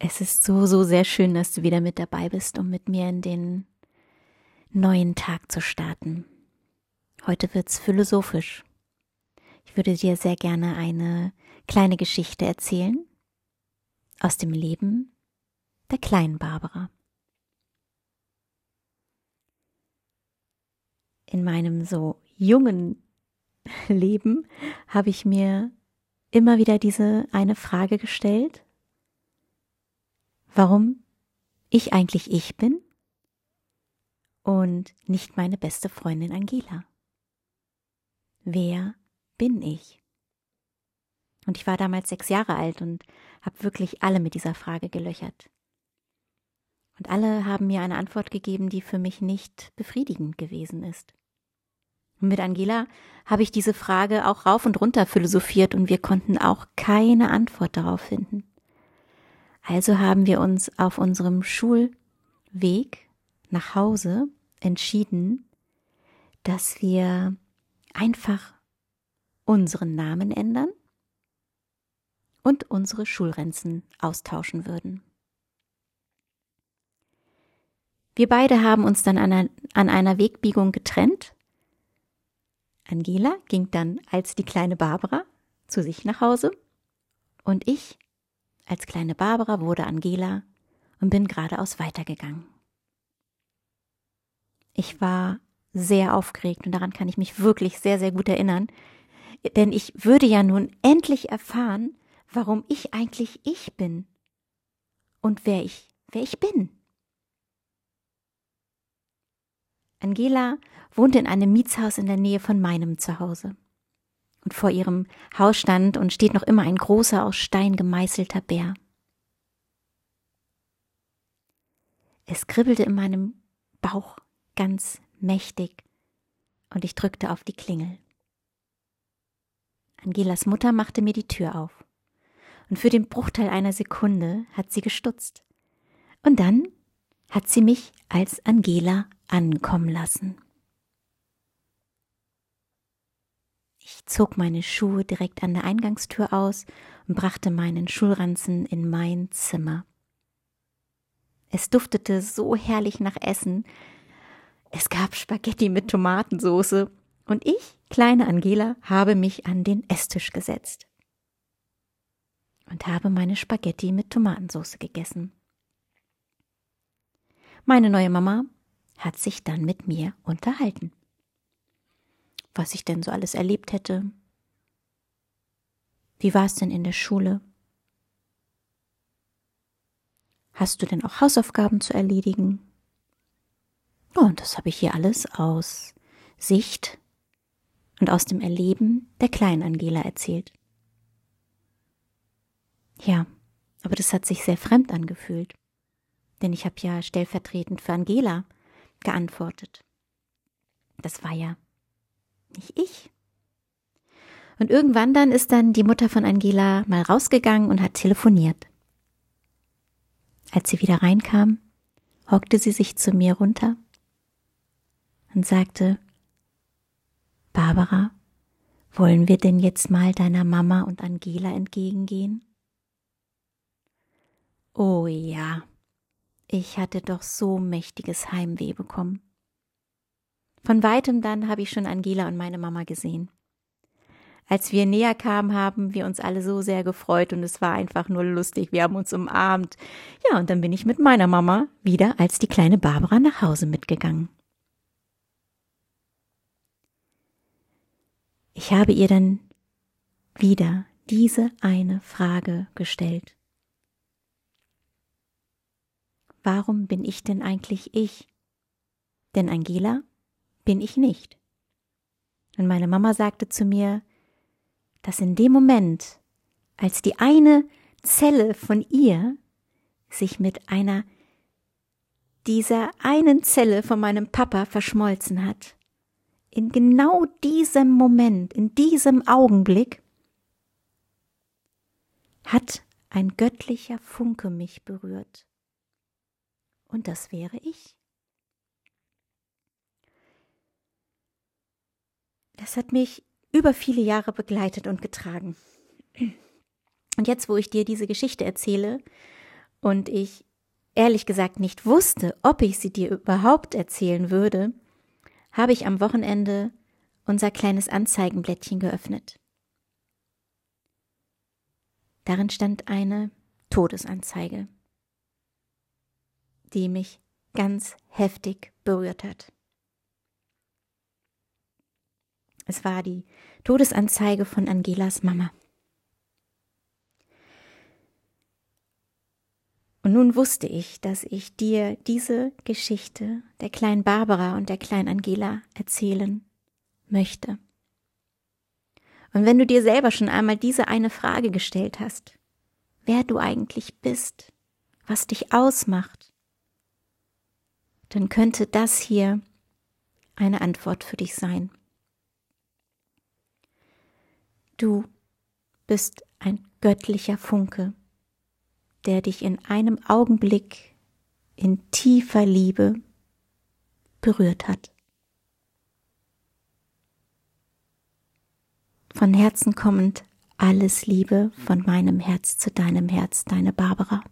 Es ist so, so sehr schön, dass du wieder mit dabei bist, um mit mir in den neuen Tag zu starten. Heute wird's philosophisch. Ich würde dir sehr gerne eine kleine Geschichte erzählen aus dem Leben der kleinen Barbara. In meinem so jungen Leben habe ich mir immer wieder diese eine Frage gestellt warum ich eigentlich ich bin und nicht meine beste Freundin Angela. Wer bin ich? Und ich war damals sechs Jahre alt und habe wirklich alle mit dieser Frage gelöchert. Und alle haben mir eine Antwort gegeben, die für mich nicht befriedigend gewesen ist. Und mit Angela habe ich diese Frage auch rauf und runter philosophiert und wir konnten auch keine Antwort darauf finden. Also haben wir uns auf unserem Schulweg nach Hause entschieden, dass wir einfach unseren Namen ändern und unsere Schulrenzen austauschen würden. Wir beide haben uns dann an einer, an einer Wegbiegung getrennt. Angela ging dann als die kleine Barbara zu sich nach Hause und ich als kleine Barbara wurde Angela und bin geradeaus weitergegangen. Ich war sehr aufgeregt und daran kann ich mich wirklich sehr, sehr gut erinnern, denn ich würde ja nun endlich erfahren, warum ich eigentlich ich bin und wer ich, wer ich bin. Angela wohnte in einem Mietshaus in der Nähe von meinem Zuhause und vor ihrem Haus stand und steht noch immer ein großer aus Stein gemeißelter Bär. Es kribbelte in meinem Bauch ganz mächtig und ich drückte auf die Klingel. Angelas Mutter machte mir die Tür auf und für den Bruchteil einer Sekunde hat sie gestutzt. Und dann hat sie mich als Angela ankommen lassen. Ich zog meine Schuhe direkt an der Eingangstür aus und brachte meinen Schulranzen in mein Zimmer. Es duftete so herrlich nach Essen. Es gab Spaghetti mit Tomatensoße und ich, kleine Angela, habe mich an den Esstisch gesetzt und habe meine Spaghetti mit Tomatensoße gegessen. Meine neue Mama hat sich dann mit mir unterhalten was ich denn so alles erlebt hätte. Wie war es denn in der Schule? Hast du denn auch Hausaufgaben zu erledigen? Oh, und das habe ich hier alles aus Sicht und aus dem Erleben der kleinen Angela erzählt. Ja, aber das hat sich sehr fremd angefühlt, denn ich habe ja stellvertretend für Angela geantwortet. Das war ja nicht ich. Und irgendwann dann ist dann die Mutter von Angela mal rausgegangen und hat telefoniert. Als sie wieder reinkam, hockte sie sich zu mir runter und sagte, Barbara, wollen wir denn jetzt mal deiner Mama und Angela entgegengehen? Oh ja, ich hatte doch so mächtiges Heimweh bekommen. Von weitem dann habe ich schon Angela und meine Mama gesehen. Als wir näher kamen, haben wir uns alle so sehr gefreut und es war einfach nur lustig. Wir haben uns umarmt. Ja, und dann bin ich mit meiner Mama wieder als die kleine Barbara nach Hause mitgegangen. Ich habe ihr dann wieder diese eine Frage gestellt. Warum bin ich denn eigentlich ich? Denn Angela bin ich nicht. Und meine Mama sagte zu mir, dass in dem Moment, als die eine Zelle von ihr sich mit einer dieser einen Zelle von meinem Papa verschmolzen hat, in genau diesem Moment, in diesem Augenblick, hat ein göttlicher Funke mich berührt. Und das wäre ich. Das hat mich über viele Jahre begleitet und getragen. Und jetzt, wo ich dir diese Geschichte erzähle und ich ehrlich gesagt nicht wusste, ob ich sie dir überhaupt erzählen würde, habe ich am Wochenende unser kleines Anzeigenblättchen geöffnet. Darin stand eine Todesanzeige, die mich ganz heftig berührt hat. Es war die Todesanzeige von Angelas Mama. Und nun wusste ich, dass ich dir diese Geschichte der kleinen Barbara und der kleinen Angela erzählen möchte. Und wenn du dir selber schon einmal diese eine Frage gestellt hast, wer du eigentlich bist, was dich ausmacht, dann könnte das hier eine Antwort für dich sein. Du bist ein göttlicher Funke, der dich in einem Augenblick in tiefer Liebe berührt hat. Von Herzen kommend alles Liebe von meinem Herz zu deinem Herz, deine Barbara.